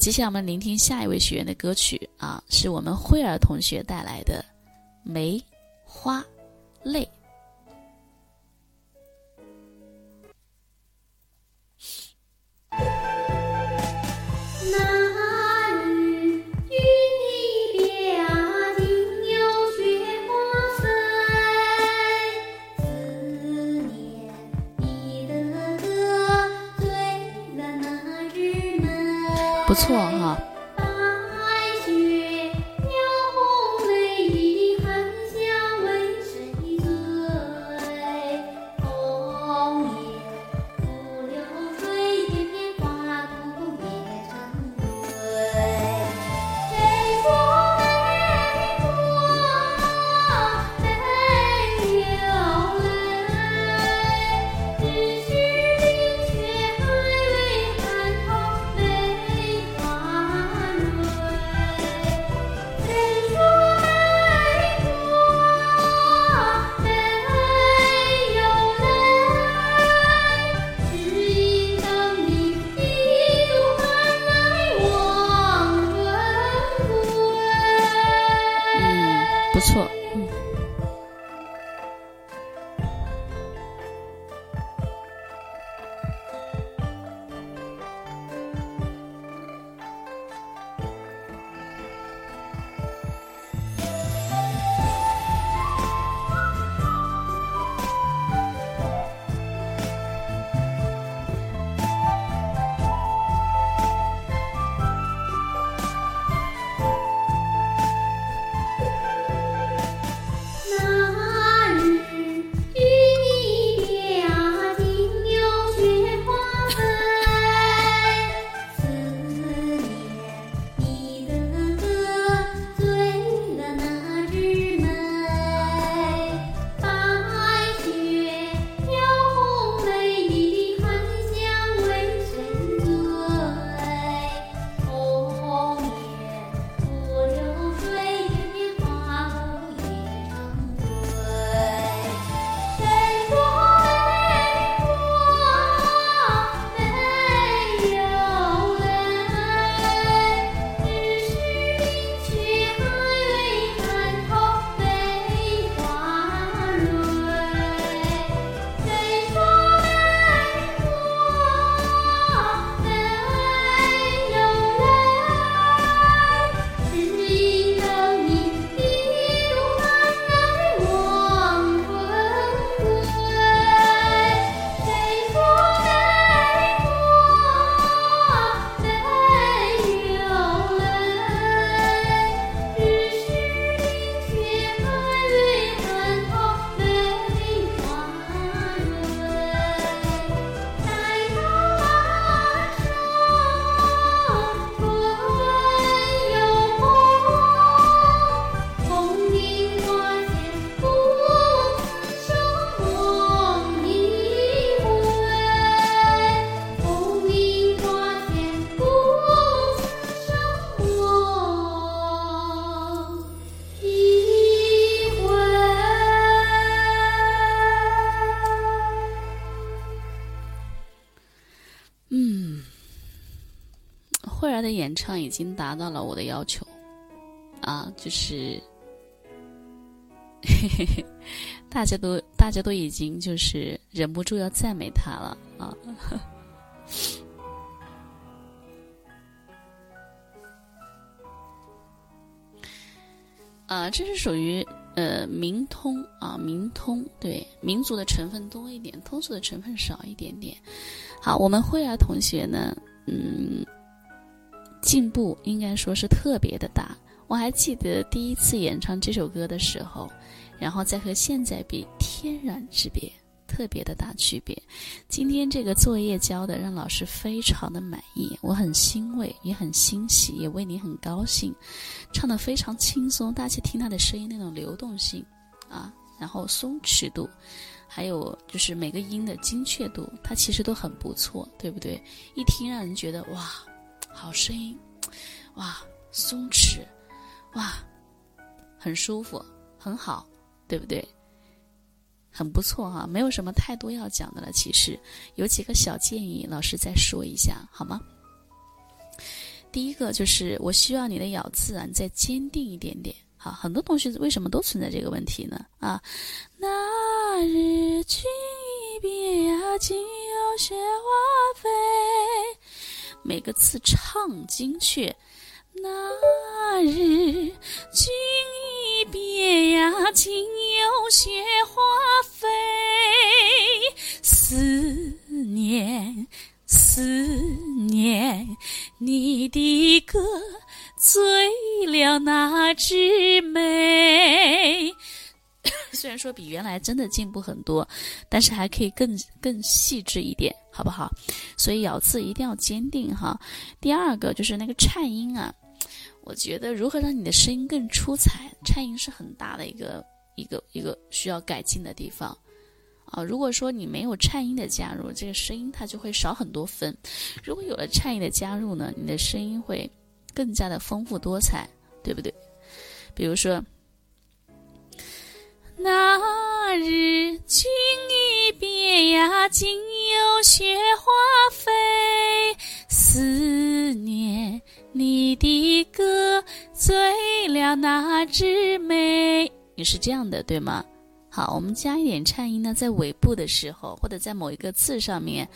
接下来我们聆听下一位学员的歌曲啊，是我们慧儿同学带来的《梅花泪》。不错。错。哈。的演唱已经达到了我的要求，啊，就是，大家都大家都已经就是忍不住要赞美他了啊，啊，这是属于呃民通啊民通，对民族的成分多一点，通俗的成分少一点点。好，我们慧儿同学呢，嗯。进步应该说是特别的大。我还记得第一次演唱这首歌的时候，然后再和现在比，天壤之别，特别的大区别。今天这个作业交的让老师非常的满意，我很欣慰，也很欣喜，也为你很高兴。唱的非常轻松，大家听他的声音那种流动性啊，然后松弛度，还有就是每个音的精确度，它其实都很不错，对不对？一听让人觉得哇。好声音，哇，松弛，哇，很舒服，很好，对不对？很不错哈，没有什么太多要讲的了。其实有几个小建议，老师再说一下好吗？第一个就是我希望你的咬字啊再坚定一点点。好，很多同学为什么都存在这个问题呢？啊，那日君一别呀，竟有雪花飞。每个字唱精确。那日君一别呀，竟有雪花飞。说比原来真的进步很多，但是还可以更更细致一点，好不好？所以咬字一定要坚定哈。第二个就是那个颤音啊，我觉得如何让你的声音更出彩，颤音是很大的一个一个一个需要改进的地方啊。如果说你没有颤音的加入，这个声音它就会少很多分；如果有了颤音的加入呢，你的声音会。更加的丰富多彩，对不对？比如说，那日君一别呀，竟有雪花飞。思念你的歌，醉了那枝梅。你是这样的，对吗？好，我们加一点颤音呢，在尾部的时候，或者在某一个字上面。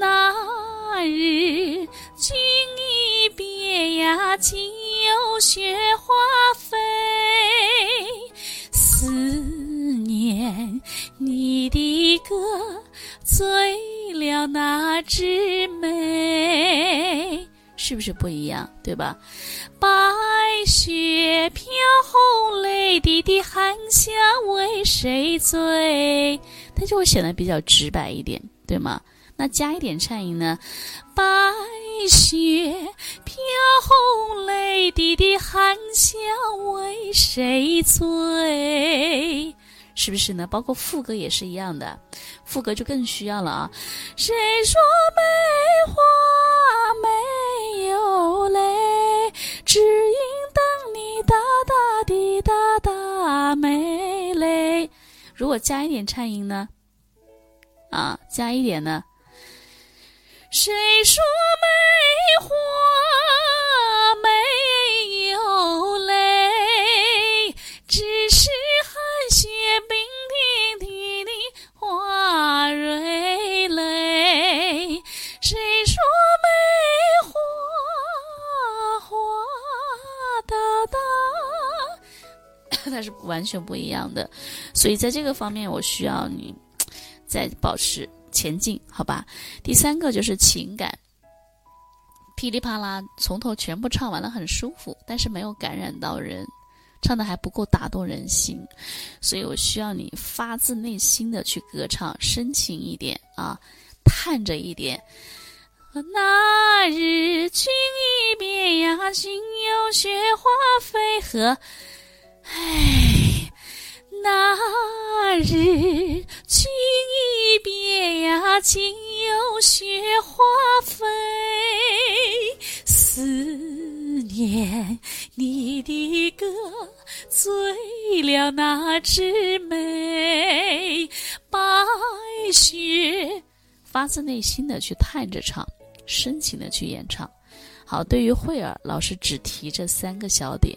那日君一别呀，竟有雪花飞。那枝梅。是不是不一样，对吧？白雪飘红泪滴滴，寒香为谁醉？它就会显得比较直白一点，对吗？那加一点颤音呢？白雪飘红泪滴滴，寒香为谁醉？是不是呢？包括副歌也是一样的，副歌就更需要了啊！谁说梅花没有泪？只因等你大大滴大大没泪。如果加一点颤音呢？啊，加一点呢？谁说它是完全不一样的，所以在这个方面，我需要你再保持前进，好吧？第三个就是情感，噼里啪啦从头全部唱完了，很舒服，但是没有感染到人，唱的还不够打动人心，所以我需要你发自内心的去歌唱，深情一点啊，叹着一点。那日君一别呀，竟有雪花飞和。唉，那日君一别呀，竟有雪花飞。思念你的歌，醉了那枝梅。白雪，发自内心的去叹着唱，深情的去演唱。好，对于慧儿老师，只提这三个小点。